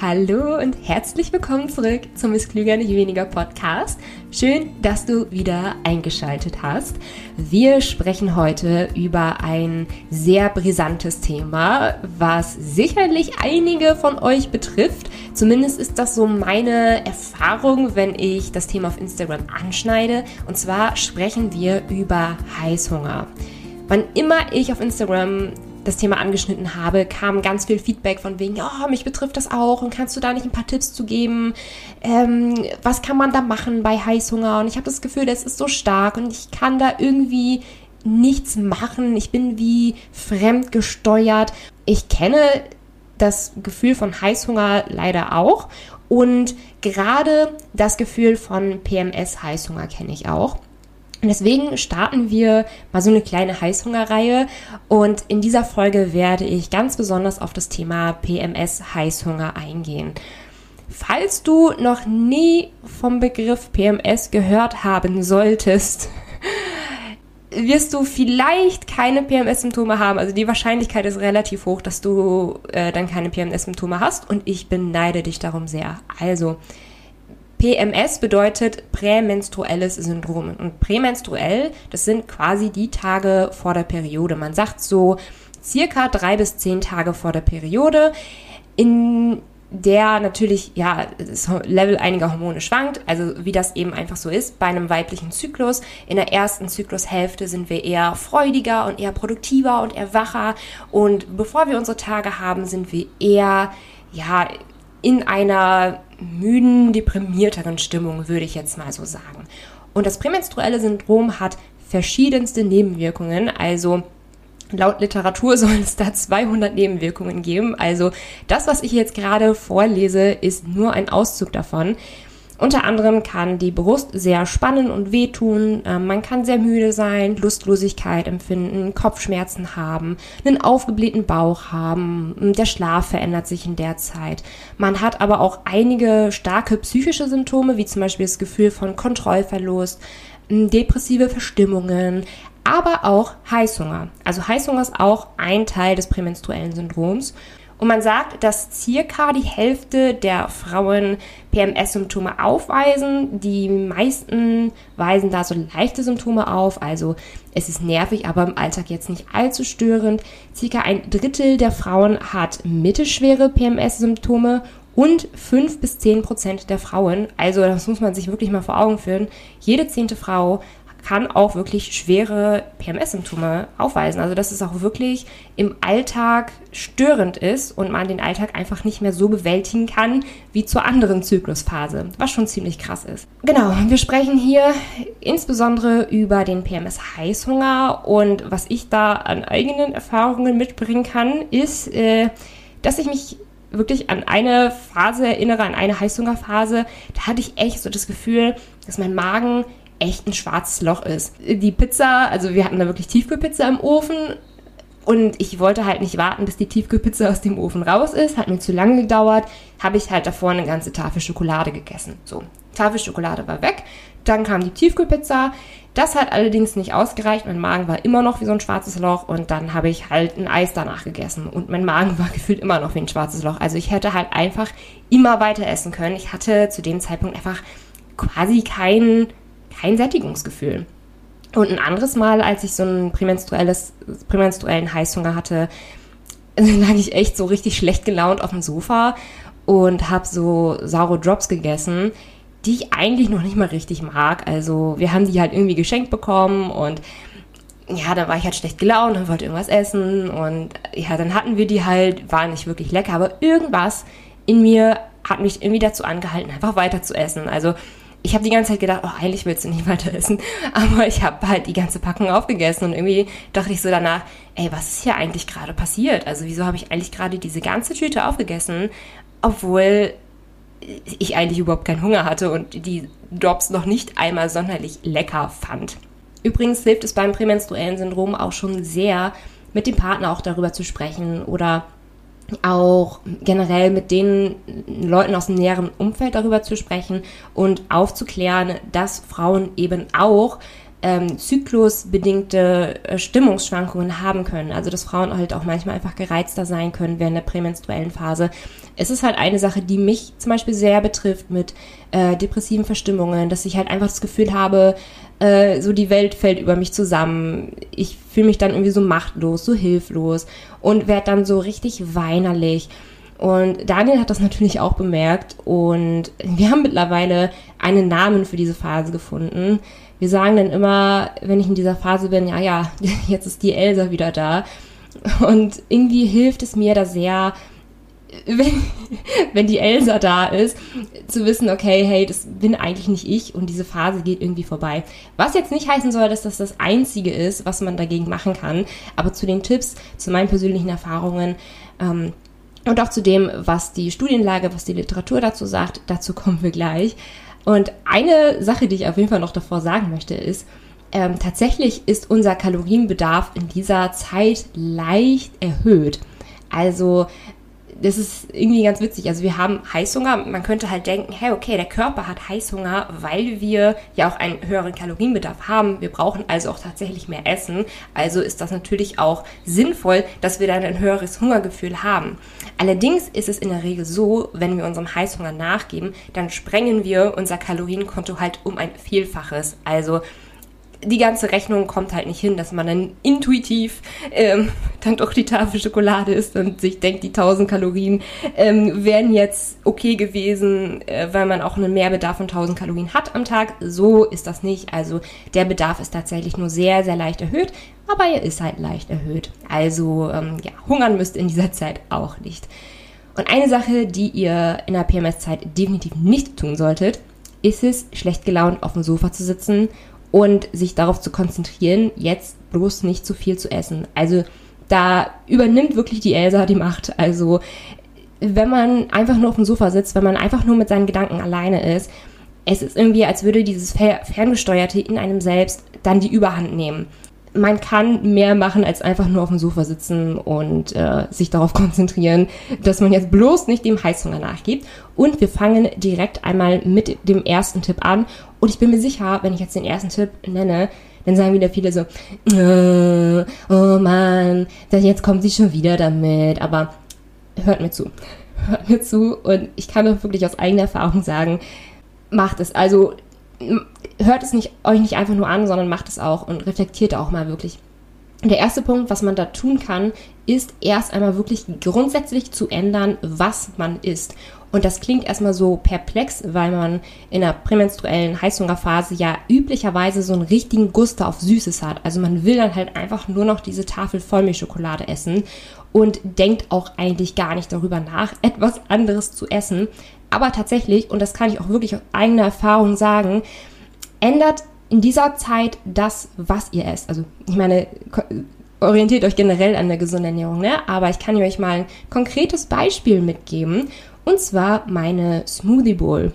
Hallo und herzlich willkommen zurück zum Miss Klüger nicht weniger Podcast. Schön, dass du wieder eingeschaltet hast. Wir sprechen heute über ein sehr brisantes Thema, was sicherlich einige von euch betrifft. Zumindest ist das so meine Erfahrung, wenn ich das Thema auf Instagram anschneide. Und zwar sprechen wir über Heißhunger. Wann immer ich auf Instagram das Thema angeschnitten habe, kam ganz viel Feedback von wegen, oh, mich betrifft das auch und kannst du da nicht ein paar Tipps zu geben? Ähm, was kann man da machen bei Heißhunger? Und ich habe das Gefühl, das ist so stark und ich kann da irgendwie nichts machen. Ich bin wie fremdgesteuert. Ich kenne das Gefühl von Heißhunger leider auch und gerade das Gefühl von PMS-Heißhunger kenne ich auch. Deswegen starten wir mal so eine kleine Heißhungerreihe und in dieser Folge werde ich ganz besonders auf das Thema PMS Heißhunger eingehen. Falls du noch nie vom Begriff PMS gehört haben solltest, wirst du vielleicht keine PMS-Symptome haben. Also die Wahrscheinlichkeit ist relativ hoch, dass du äh, dann keine PMS-Symptome hast und ich beneide dich darum sehr. Also, PMS bedeutet prämenstruelles Syndrom. Und prämenstruell, das sind quasi die Tage vor der Periode. Man sagt so circa drei bis zehn Tage vor der Periode, in der natürlich ja das Level einiger Hormone schwankt, also wie das eben einfach so ist bei einem weiblichen Zyklus. In der ersten Zyklushälfte sind wir eher freudiger und eher produktiver und eher wacher und bevor wir unsere Tage haben, sind wir eher ja in einer müden, deprimierteren Stimmung, würde ich jetzt mal so sagen. Und das prämenstruelle Syndrom hat verschiedenste Nebenwirkungen, also Laut Literatur sollen es da 200 Nebenwirkungen geben. Also das, was ich jetzt gerade vorlese, ist nur ein Auszug davon. Unter anderem kann die Brust sehr spannen und wehtun, ähm, man kann sehr müde sein, Lustlosigkeit empfinden, Kopfschmerzen haben, einen aufgeblähten Bauch haben, der Schlaf verändert sich in der Zeit. Man hat aber auch einige starke psychische Symptome, wie zum Beispiel das Gefühl von Kontrollverlust, depressive Verstimmungen, aber auch Heißhunger. Also Heißhunger ist auch ein Teil des prämenstruellen Syndroms. Und man sagt, dass circa die Hälfte der Frauen PMS-Symptome aufweisen. Die meisten weisen da so leichte Symptome auf. Also es ist nervig, aber im Alltag jetzt nicht allzu störend. Circa ein Drittel der Frauen hat mittelschwere PMS-Symptome und 5 bis 10 Prozent der Frauen, also das muss man sich wirklich mal vor Augen führen, jede zehnte Frau kann auch wirklich schwere PMS-Symptome aufweisen. Also dass es auch wirklich im Alltag störend ist und man den Alltag einfach nicht mehr so bewältigen kann wie zur anderen Zyklusphase, was schon ziemlich krass ist. Genau, wir sprechen hier insbesondere über den PMS-Heißhunger und was ich da an eigenen Erfahrungen mitbringen kann, ist, äh, dass ich mich wirklich an eine Phase erinnere, an eine Heißhungerphase, da hatte ich echt so das Gefühl, dass mein Magen echt ein schwarzes Loch ist. Die Pizza, also wir hatten da wirklich Tiefkühlpizza im Ofen und ich wollte halt nicht warten, bis die Tiefkühlpizza aus dem Ofen raus ist. Hat mir zu lange gedauert. Habe ich halt davor eine ganze Tafel Schokolade gegessen. So, Tafel Schokolade war weg. Dann kam die Tiefkühlpizza. Das hat allerdings nicht ausgereicht. Mein Magen war immer noch wie so ein schwarzes Loch. Und dann habe ich halt ein Eis danach gegessen. Und mein Magen war gefühlt immer noch wie ein schwarzes Loch. Also ich hätte halt einfach immer weiter essen können. Ich hatte zu dem Zeitpunkt einfach quasi keinen kein Sättigungsgefühl. Und ein anderes Mal, als ich so einen prämenstruellen Heißhunger hatte, lag ich echt so richtig schlecht gelaunt auf dem Sofa und habe so saure Drops gegessen, die ich eigentlich noch nicht mal richtig mag. Also wir haben die halt irgendwie geschenkt bekommen und ja, dann war ich halt schlecht gelaunt und wollte irgendwas essen und ja, dann hatten wir die halt, waren nicht wirklich lecker, aber irgendwas in mir hat mich irgendwie dazu angehalten, einfach weiter zu essen. Also ich habe die ganze Zeit gedacht, oh, eigentlich willst du nicht weiter essen. Aber ich habe halt die ganze Packung aufgegessen und irgendwie dachte ich so danach, ey, was ist hier eigentlich gerade passiert? Also wieso habe ich eigentlich gerade diese ganze Tüte aufgegessen, obwohl ich eigentlich überhaupt keinen Hunger hatte und die Drops noch nicht einmal sonderlich lecker fand. Übrigens hilft es beim prämenstruellen Syndrom auch schon sehr, mit dem Partner auch darüber zu sprechen oder auch generell mit den Leuten aus dem näheren Umfeld darüber zu sprechen und aufzuklären, dass Frauen eben auch ähm, zyklusbedingte äh, Stimmungsschwankungen haben können. Also dass Frauen halt auch manchmal einfach gereizter sein können während der prämenstruellen Phase. Es ist halt eine Sache, die mich zum Beispiel sehr betrifft mit äh, depressiven Verstimmungen, dass ich halt einfach das Gefühl habe, äh, so die Welt fällt über mich zusammen. Ich fühle mich dann irgendwie so machtlos, so hilflos und werde dann so richtig weinerlich. Und Daniel hat das natürlich auch bemerkt und wir haben mittlerweile einen Namen für diese Phase gefunden. Wir sagen dann immer, wenn ich in dieser Phase bin, ja, ja, jetzt ist die Elsa wieder da. Und irgendwie hilft es mir da sehr, wenn, wenn die Elsa da ist, zu wissen, okay, hey, das bin eigentlich nicht ich und diese Phase geht irgendwie vorbei. Was jetzt nicht heißen soll, dass das das Einzige ist, was man dagegen machen kann, aber zu den Tipps, zu meinen persönlichen Erfahrungen ähm, und auch zu dem, was die Studienlage, was die Literatur dazu sagt, dazu kommen wir gleich. Und eine Sache, die ich auf jeden Fall noch davor sagen möchte, ist, ähm, tatsächlich ist unser Kalorienbedarf in dieser Zeit leicht erhöht. Also das ist irgendwie ganz witzig. Also wir haben Heißhunger. Man könnte halt denken, hey, okay, der Körper hat Heißhunger, weil wir ja auch einen höheren Kalorienbedarf haben. Wir brauchen also auch tatsächlich mehr Essen. Also ist das natürlich auch sinnvoll, dass wir dann ein höheres Hungergefühl haben. Allerdings ist es in der Regel so, wenn wir unserem Heißhunger nachgeben, dann sprengen wir unser Kalorienkonto halt um ein Vielfaches. Also die ganze Rechnung kommt halt nicht hin, dass man dann intuitiv ähm, dann doch die Tafel Schokolade isst und sich denkt, die 1000 Kalorien ähm, wären jetzt okay gewesen, äh, weil man auch einen Mehrbedarf von 1000 Kalorien hat am Tag. So ist das nicht. Also der Bedarf ist tatsächlich nur sehr, sehr leicht erhöht, aber er ist halt leicht erhöht. Also ähm, ja, hungern müsst in dieser Zeit auch nicht. Und eine Sache, die ihr in der PMS-Zeit definitiv nicht tun solltet, ist es, schlecht gelaunt auf dem Sofa zu sitzen und sich darauf zu konzentrieren, jetzt bloß nicht zu viel zu essen. Also da übernimmt wirklich die Elsa die Macht. Also wenn man einfach nur auf dem Sofa sitzt, wenn man einfach nur mit seinen Gedanken alleine ist, es ist irgendwie, als würde dieses Ferngesteuerte in einem selbst dann die Überhand nehmen man kann mehr machen, als einfach nur auf dem Sofa sitzen und äh, sich darauf konzentrieren, dass man jetzt bloß nicht dem Heißhunger nachgibt. Und wir fangen direkt einmal mit dem ersten Tipp an. Und ich bin mir sicher, wenn ich jetzt den ersten Tipp nenne, dann sagen wieder viele so, äh, oh Mann, jetzt kommt sie schon wieder damit. Aber hört mir zu. Hört mir zu. Und ich kann doch wirklich aus eigener Erfahrung sagen, macht es. Also hört es nicht, euch nicht einfach nur an, sondern macht es auch und reflektiert auch mal wirklich. Der erste Punkt, was man da tun kann, ist erst einmal wirklich grundsätzlich zu ändern, was man isst. Und das klingt erstmal so perplex, weil man in der prämenstruellen Heißhungerphase ja üblicherweise so einen richtigen Guster auf Süßes hat. Also man will dann halt einfach nur noch diese Tafel Vollmilchschokolade essen und denkt auch eigentlich gar nicht darüber nach, etwas anderes zu essen. Aber tatsächlich, und das kann ich auch wirklich aus eigener Erfahrung sagen, ändert in dieser Zeit das, was ihr esst. Also ich meine, orientiert euch generell an der gesunden Ernährung, ne? Aber ich kann euch mal ein konkretes Beispiel mitgeben. Und zwar meine Smoothie Bowl.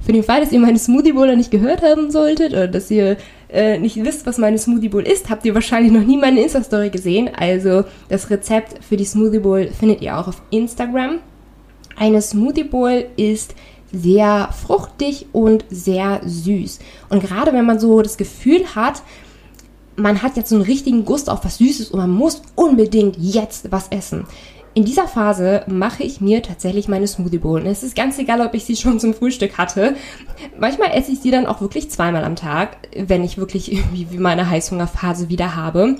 Für den Fall, dass ihr meine Smoothie Bowl noch nicht gehört haben solltet oder dass ihr äh, nicht wisst, was meine Smoothie Bowl ist, habt ihr wahrscheinlich noch nie meine Insta-Story gesehen. Also das Rezept für die Smoothie Bowl findet ihr auch auf Instagram. Eine Smoothie Bowl ist sehr fruchtig und sehr süß. Und gerade wenn man so das Gefühl hat, man hat jetzt so einen richtigen Gust auf was Süßes und man muss unbedingt jetzt was essen. In dieser Phase mache ich mir tatsächlich meine Smoothie Bowl. Es ist ganz egal, ob ich sie schon zum Frühstück hatte. Manchmal esse ich sie dann auch wirklich zweimal am Tag, wenn ich wirklich irgendwie meine Heißhungerphase wieder habe.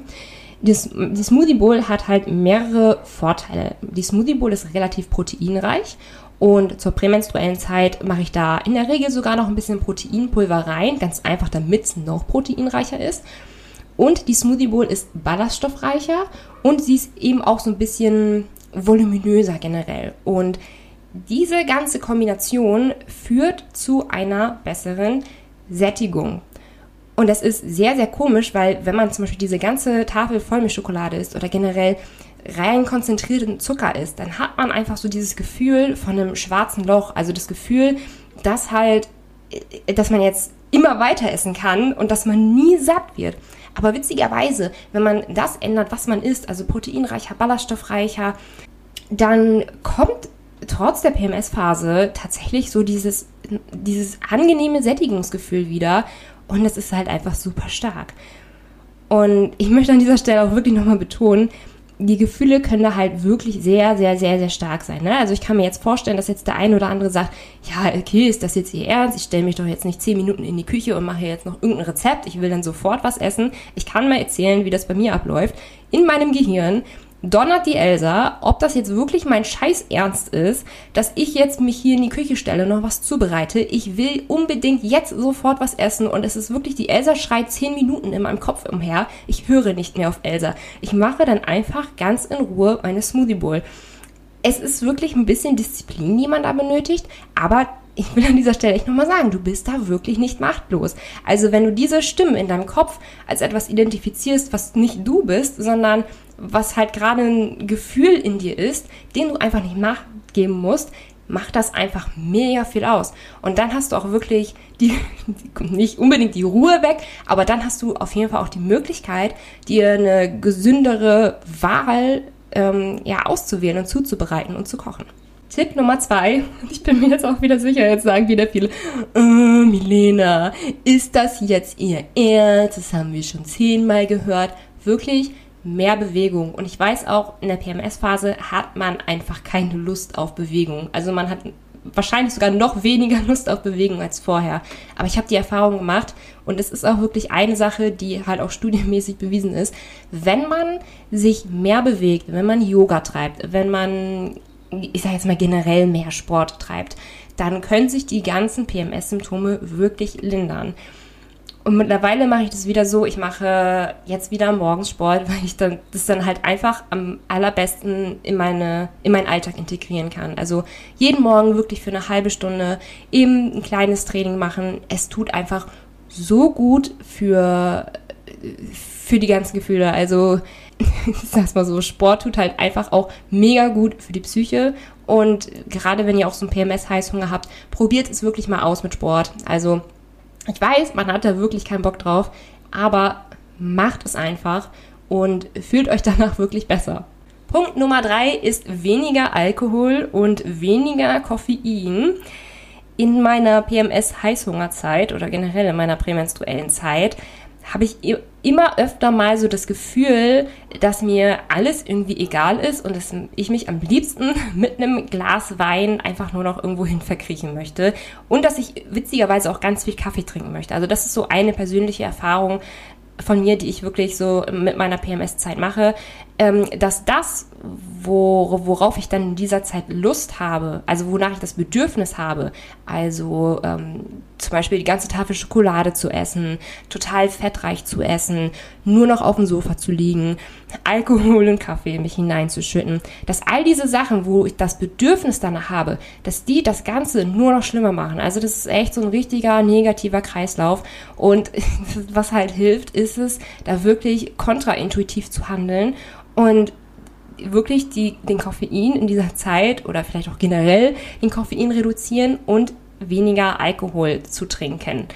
Das, die Smoothie Bowl hat halt mehrere Vorteile. Die Smoothie Bowl ist relativ proteinreich und zur prämenstruellen Zeit mache ich da in der Regel sogar noch ein bisschen Proteinpulver rein, ganz einfach, damit es noch proteinreicher ist. Und die Smoothie Bowl ist ballaststoffreicher und sie ist eben auch so ein bisschen voluminöser generell. Und diese ganze Kombination führt zu einer besseren Sättigung. Und das ist sehr, sehr komisch, weil wenn man zum Beispiel diese ganze Tafel voll mit Schokolade isst oder generell rein konzentrierten Zucker isst, dann hat man einfach so dieses Gefühl von einem schwarzen Loch. Also das Gefühl, dass halt, dass man jetzt immer weiter essen kann und dass man nie satt wird. Aber witzigerweise, wenn man das ändert, was man isst, also proteinreicher, ballaststoffreicher, dann kommt trotz der PMS-Phase tatsächlich so dieses, dieses angenehme Sättigungsgefühl wieder und es ist halt einfach super stark. Und ich möchte an dieser Stelle auch wirklich nochmal betonen, die Gefühle können da halt wirklich sehr, sehr, sehr, sehr stark sein. Ne? Also ich kann mir jetzt vorstellen, dass jetzt der eine oder andere sagt, ja, okay, ist das jetzt ihr Ernst? Ich stelle mich doch jetzt nicht zehn Minuten in die Küche und mache jetzt noch irgendein Rezept. Ich will dann sofort was essen. Ich kann mal erzählen, wie das bei mir abläuft. In meinem Gehirn donnert die Elsa, ob das jetzt wirklich mein Scheiß Ernst ist, dass ich jetzt mich hier in die Küche stelle, noch was zubereite. Ich will unbedingt jetzt sofort was essen und es ist wirklich, die Elsa schreit zehn Minuten in meinem Kopf umher. Ich höre nicht mehr auf Elsa. Ich mache dann einfach ganz in Ruhe meine Smoothie Bowl. Es ist wirklich ein bisschen Disziplin, die man da benötigt, aber ich will an dieser Stelle echt nochmal sagen, du bist da wirklich nicht machtlos. Also wenn du diese Stimmen in deinem Kopf als etwas identifizierst, was nicht du bist, sondern was halt gerade ein Gefühl in dir ist, den du einfach nicht nachgeben musst, macht das einfach mega viel aus. Und dann hast du auch wirklich die, nicht unbedingt die Ruhe weg, aber dann hast du auf jeden Fall auch die Möglichkeit, dir eine gesündere Wahl ähm, ja, auszuwählen und zuzubereiten und zu kochen. Tipp Nummer zwei, ich bin mir jetzt auch wieder sicher, jetzt sagen wieder viele, äh, Milena, ist das jetzt ihr Ernst? Das haben wir schon zehnmal gehört. Wirklich mehr Bewegung. Und ich weiß auch, in der PMS-Phase hat man einfach keine Lust auf Bewegung. Also man hat wahrscheinlich sogar noch weniger Lust auf Bewegung als vorher. Aber ich habe die Erfahrung gemacht und es ist auch wirklich eine Sache, die halt auch studienmäßig bewiesen ist. Wenn man sich mehr bewegt, wenn man Yoga treibt, wenn man, ich sage jetzt mal generell mehr Sport treibt, dann können sich die ganzen PMS-Symptome wirklich lindern. Und mittlerweile mache ich das wieder so, ich mache jetzt wieder morgens Sport, weil ich dann das dann halt einfach am allerbesten in meine in meinen Alltag integrieren kann. Also jeden Morgen wirklich für eine halbe Stunde eben ein kleines Training machen. Es tut einfach so gut für für die ganzen Gefühle. Also ich sag's mal so, Sport tut halt einfach auch mega gut für die Psyche und gerade wenn ihr auch so einen PMS-Heißhunger habt, probiert es wirklich mal aus mit Sport. Also ich weiß, man hat da wirklich keinen Bock drauf, aber macht es einfach und fühlt euch danach wirklich besser. Punkt Nummer drei ist weniger Alkohol und weniger Koffein. In meiner PMS-Heißhungerzeit oder generell in meiner prämenstruellen Zeit habe ich immer öfter mal so das Gefühl, dass mir alles irgendwie egal ist und dass ich mich am liebsten mit einem Glas Wein einfach nur noch irgendwo hin verkriechen möchte und dass ich witzigerweise auch ganz viel Kaffee trinken möchte. Also das ist so eine persönliche Erfahrung von mir, die ich wirklich so mit meiner PMS-Zeit mache, dass das, wo, worauf ich dann in dieser Zeit Lust habe, also wonach ich das Bedürfnis habe, also ähm, zum Beispiel die ganze Tafel Schokolade zu essen, total fettreich zu essen, nur noch auf dem Sofa zu liegen, Alkohol und Kaffee in mich hineinzuschütten, dass all diese Sachen, wo ich das Bedürfnis danach habe, dass die das Ganze nur noch schlimmer machen. Also das ist echt so ein richtiger negativer Kreislauf und was halt hilft, ist es, da wirklich kontraintuitiv zu handeln und wirklich die, den Koffein in dieser Zeit oder vielleicht auch generell den Koffein reduzieren und weniger Alkohol zu trinken.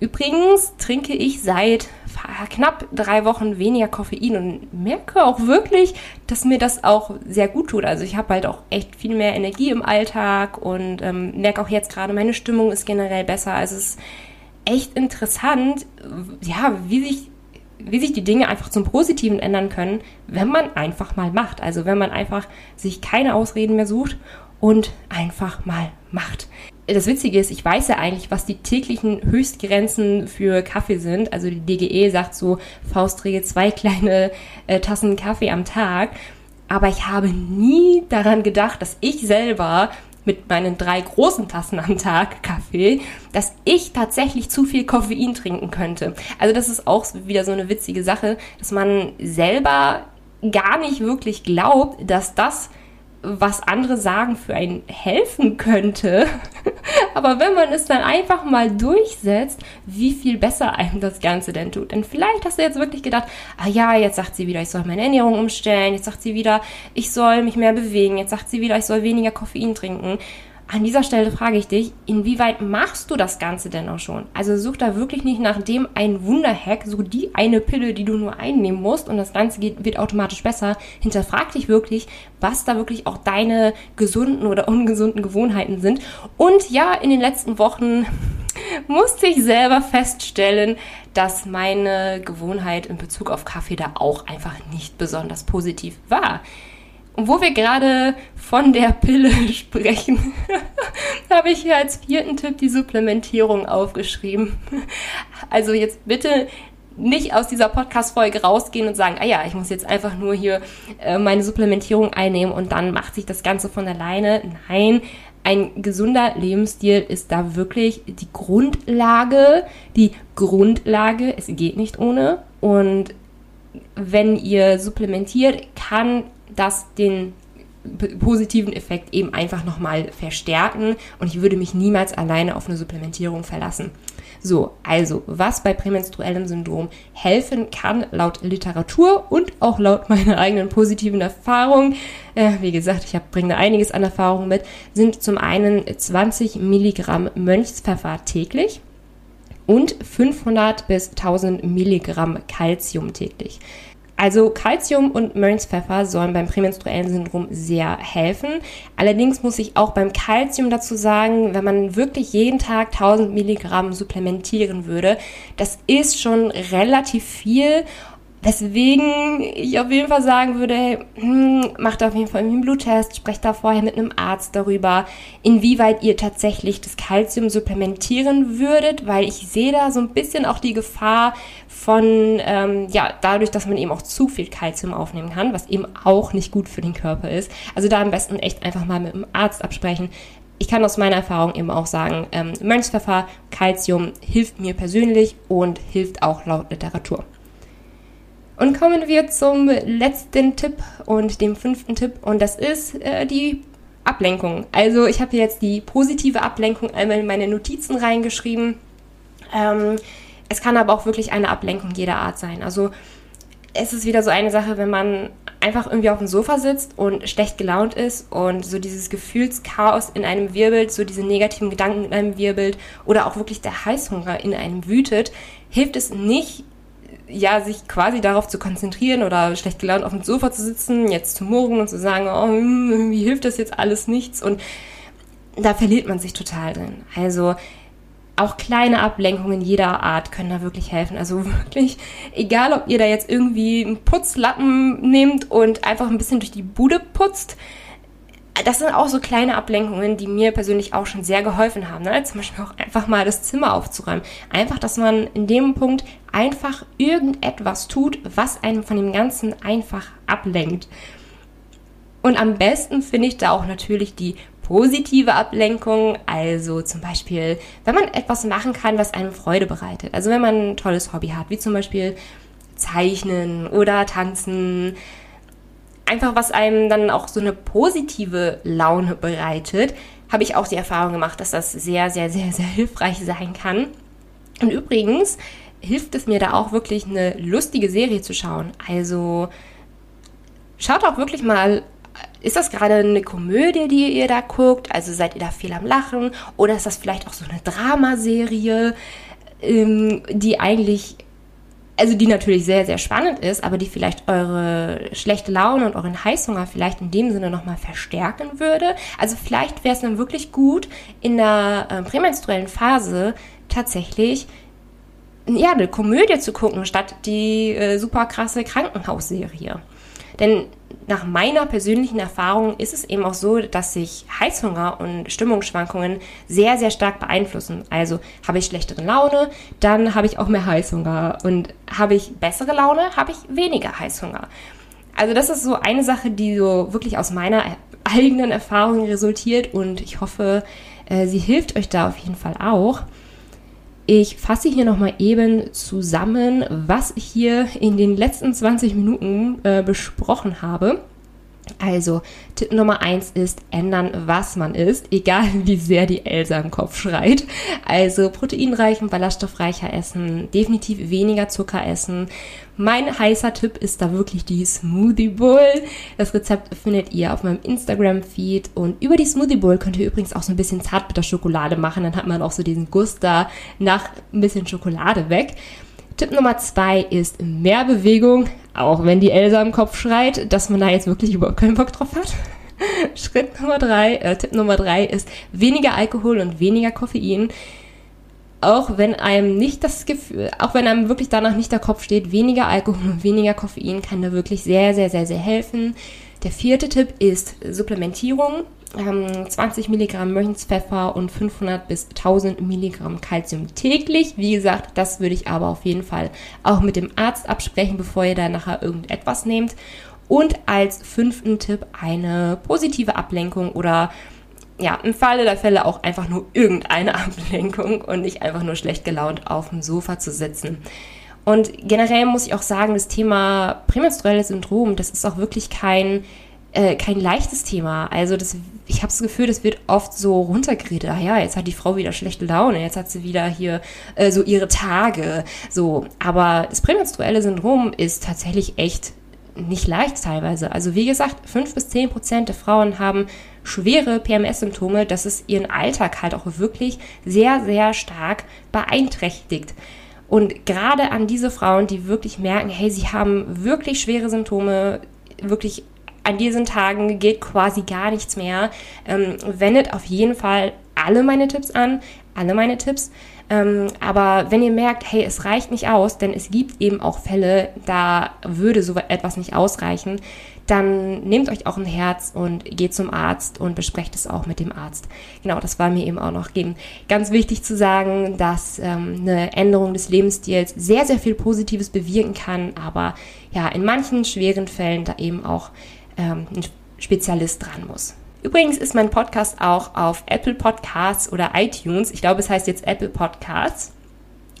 Übrigens trinke ich seit knapp drei Wochen weniger Koffein und merke auch wirklich, dass mir das auch sehr gut tut. Also ich habe halt auch echt viel mehr Energie im Alltag und ähm, merke auch jetzt gerade, meine Stimmung ist generell besser. Also es ist echt interessant, ja, wie sich wie sich die Dinge einfach zum Positiven ändern können, wenn man einfach mal macht. Also wenn man einfach sich keine Ausreden mehr sucht und einfach mal macht. Das Witzige ist, ich weiß ja eigentlich, was die täglichen Höchstgrenzen für Kaffee sind. Also die DGE sagt so Faustregel zwei kleine äh, Tassen Kaffee am Tag. Aber ich habe nie daran gedacht, dass ich selber mit meinen drei großen Tassen am Tag Kaffee, dass ich tatsächlich zu viel Koffein trinken könnte. Also das ist auch wieder so eine witzige Sache, dass man selber gar nicht wirklich glaubt, dass das was andere sagen, für einen helfen könnte. Aber wenn man es dann einfach mal durchsetzt, wie viel besser einem das Ganze denn tut. Denn vielleicht hast du jetzt wirklich gedacht, ah ja, jetzt sagt sie wieder, ich soll meine Ernährung umstellen, jetzt sagt sie wieder, ich soll mich mehr bewegen, jetzt sagt sie wieder, ich soll weniger Koffein trinken. An dieser Stelle frage ich dich, inwieweit machst du das Ganze denn auch schon? Also such da wirklich nicht nach dem einen Wunderhack, so die eine Pille, die du nur einnehmen musst und das Ganze geht, wird automatisch besser. Hinterfrag dich wirklich, was da wirklich auch deine gesunden oder ungesunden Gewohnheiten sind. Und ja, in den letzten Wochen musste ich selber feststellen, dass meine Gewohnheit in Bezug auf Kaffee da auch einfach nicht besonders positiv war. Und wo wir gerade von der Pille sprechen, habe ich hier als vierten Tipp die Supplementierung aufgeschrieben. Also jetzt bitte nicht aus dieser Podcast-Folge rausgehen und sagen, ah ja, ich muss jetzt einfach nur hier äh, meine Supplementierung einnehmen und dann macht sich das Ganze von alleine. Nein, ein gesunder Lebensstil ist da wirklich die Grundlage, die Grundlage, es geht nicht ohne. Und wenn ihr supplementiert, kann das den positiven Effekt eben einfach nochmal verstärken und ich würde mich niemals alleine auf eine Supplementierung verlassen. So, also, was bei prämenstruellem Syndrom helfen kann, laut Literatur und auch laut meiner eigenen positiven Erfahrung, äh, wie gesagt, ich bringe einiges an Erfahrung mit, sind zum einen 20 Milligramm Mönchspfeffer täglich und 500 bis 1000 Milligramm Calcium täglich. Also Calcium und Mönchspfeffer sollen beim prämenstruellen Syndrom sehr helfen. Allerdings muss ich auch beim Calcium dazu sagen, wenn man wirklich jeden Tag 1000 Milligramm supplementieren würde, das ist schon relativ viel Weswegen ich auf jeden Fall sagen würde, hey, hm, macht auf jeden Fall einen Bluttest, sprecht da vorher mit einem Arzt darüber, inwieweit ihr tatsächlich das Kalzium supplementieren würdet, weil ich sehe da so ein bisschen auch die Gefahr von, ähm, ja, dadurch, dass man eben auch zu viel Kalzium aufnehmen kann, was eben auch nicht gut für den Körper ist. Also da am besten echt einfach mal mit einem Arzt absprechen. Ich kann aus meiner Erfahrung eben auch sagen, ähm, Mönchspfeffer, Kalzium hilft mir persönlich und hilft auch laut Literatur. Und kommen wir zum letzten Tipp und dem fünften Tipp und das ist äh, die Ablenkung. Also ich habe jetzt die positive Ablenkung einmal in meine Notizen reingeschrieben. Ähm, es kann aber auch wirklich eine Ablenkung jeder Art sein. Also es ist wieder so eine Sache, wenn man einfach irgendwie auf dem Sofa sitzt und schlecht gelaunt ist und so dieses Gefühlschaos in einem wirbelt, so diese negativen Gedanken in einem wirbelt oder auch wirklich der Heißhunger in einem wütet, hilft es nicht, ja, sich quasi darauf zu konzentrieren oder schlecht gelaunt auf dem Sofa zu sitzen, jetzt zu murren und zu sagen, oh, hm, wie hilft das jetzt alles nichts? Und da verliert man sich total drin. Also auch kleine Ablenkungen jeder Art können da wirklich helfen. Also wirklich, egal ob ihr da jetzt irgendwie einen Putzlappen nehmt und einfach ein bisschen durch die Bude putzt, das sind auch so kleine Ablenkungen, die mir persönlich auch schon sehr geholfen haben. Ne? Zum Beispiel auch einfach mal das Zimmer aufzuräumen. Einfach, dass man in dem Punkt einfach irgendetwas tut, was einem von dem Ganzen einfach ablenkt. Und am besten finde ich da auch natürlich die positive Ablenkung, also zum Beispiel, wenn man etwas machen kann, was einem Freude bereitet. Also wenn man ein tolles Hobby hat, wie zum Beispiel Zeichnen oder Tanzen, einfach was einem dann auch so eine positive Laune bereitet, habe ich auch die Erfahrung gemacht, dass das sehr, sehr, sehr, sehr hilfreich sein kann. Und übrigens hilft es mir da auch wirklich eine lustige Serie zu schauen. Also schaut auch wirklich mal, ist das gerade eine Komödie, die ihr da guckt? Also seid ihr da viel am Lachen? Oder ist das vielleicht auch so eine Dramaserie, ähm, die eigentlich also die natürlich sehr, sehr spannend ist, aber die vielleicht eure schlechte Laune und euren Heißhunger vielleicht in dem Sinne nochmal verstärken würde. Also vielleicht wäre es dann wirklich gut, in der äh, prämenstruellen Phase tatsächlich ja, eine Komödie zu gucken, statt die äh, super krasse Krankenhausserie. Denn nach meiner persönlichen Erfahrung ist es eben auch so, dass sich Heißhunger und Stimmungsschwankungen sehr, sehr stark beeinflussen. Also habe ich schlechtere Laune, dann habe ich auch mehr Heißhunger. Und habe ich bessere Laune, habe ich weniger Heißhunger. Also das ist so eine Sache, die so wirklich aus meiner eigenen Erfahrung resultiert und ich hoffe, äh, sie hilft euch da auf jeden Fall auch. Ich fasse hier nochmal eben zusammen, was ich hier in den letzten 20 Minuten äh, besprochen habe. Also, Tipp Nummer eins ist ändern, was man isst, egal wie sehr die Elsa im Kopf schreit. Also proteinreich und ballaststoffreicher essen, definitiv weniger Zucker essen. Mein heißer Tipp ist da wirklich die Smoothie Bowl. Das Rezept findet ihr auf meinem Instagram-Feed und über die Smoothie Bowl könnt ihr übrigens auch so ein bisschen Zartbitterschokolade machen. Dann hat man auch so diesen Guss da nach ein bisschen Schokolade weg. Tipp Nummer zwei ist mehr Bewegung, auch wenn die Elsa im Kopf schreit, dass man da jetzt wirklich überhaupt keinen Bock drauf hat. Schritt Nummer drei, äh, Tipp Nummer drei ist weniger Alkohol und weniger Koffein. auch wenn einem nicht das Gefühl, auch wenn einem wirklich danach nicht der Kopf steht, weniger Alkohol und weniger Koffein kann da wirklich sehr, sehr, sehr, sehr helfen. Der vierte Tipp ist Supplementierung. 20 ähm, Milligramm Mönchspfeffer und 500 bis 1000 Milligramm Calcium täglich. Wie gesagt, das würde ich aber auf jeden Fall auch mit dem Arzt absprechen, bevor ihr da nachher irgendetwas nehmt. Und als fünften Tipp eine positive Ablenkung oder ja, im Falle der Fälle auch einfach nur irgendeine Ablenkung und nicht einfach nur schlecht gelaunt auf dem Sofa zu sitzen. Und generell muss ich auch sagen, das Thema prämenstruelles Syndrom, das ist auch wirklich kein, äh, kein leichtes Thema. Also das, ich habe das Gefühl, das wird oft so runtergeredet. Ah ja, jetzt hat die Frau wieder schlechte Laune, jetzt hat sie wieder hier äh, so ihre Tage. So, aber das prämenstruelle Syndrom ist tatsächlich echt nicht leicht teilweise. Also wie gesagt, fünf bis zehn Prozent der Frauen haben schwere PMS-Symptome, dass es ihren Alltag halt auch wirklich sehr, sehr stark beeinträchtigt. Und gerade an diese Frauen, die wirklich merken, hey, sie haben wirklich schwere Symptome, wirklich an diesen Tagen geht quasi gar nichts mehr, ähm, wendet auf jeden Fall alle meine Tipps an, alle meine Tipps. Ähm, aber wenn ihr merkt, hey, es reicht nicht aus, denn es gibt eben auch Fälle, da würde so etwas nicht ausreichen, dann nehmt euch auch ein Herz und geht zum Arzt und besprecht es auch mit dem Arzt. Genau, das war mir eben auch noch eben ganz wichtig zu sagen, dass ähm, eine Änderung des Lebensstils sehr, sehr viel Positives bewirken kann, aber ja, in manchen schweren Fällen da eben auch ähm, ein Spezialist dran muss. Übrigens ist mein Podcast auch auf Apple Podcasts oder iTunes. Ich glaube, es heißt jetzt Apple Podcasts.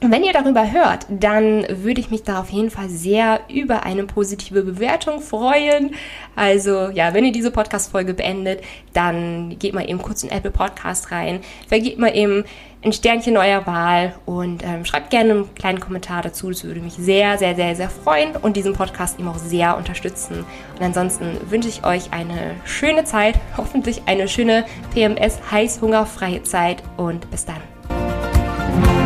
Und wenn ihr darüber hört, dann würde ich mich da auf jeden Fall sehr über eine positive Bewertung freuen. Also ja, wenn ihr diese Podcast-Folge beendet, dann geht mal eben kurz in Apple Podcast rein, vergebt mal eben ein Sternchen eurer Wahl und ähm, schreibt gerne einen kleinen Kommentar dazu. Das würde mich sehr, sehr, sehr, sehr freuen und diesen Podcast eben auch sehr unterstützen. Und ansonsten wünsche ich euch eine schöne Zeit, hoffentlich eine schöne PMS-heißhungerfreie Zeit und bis dann.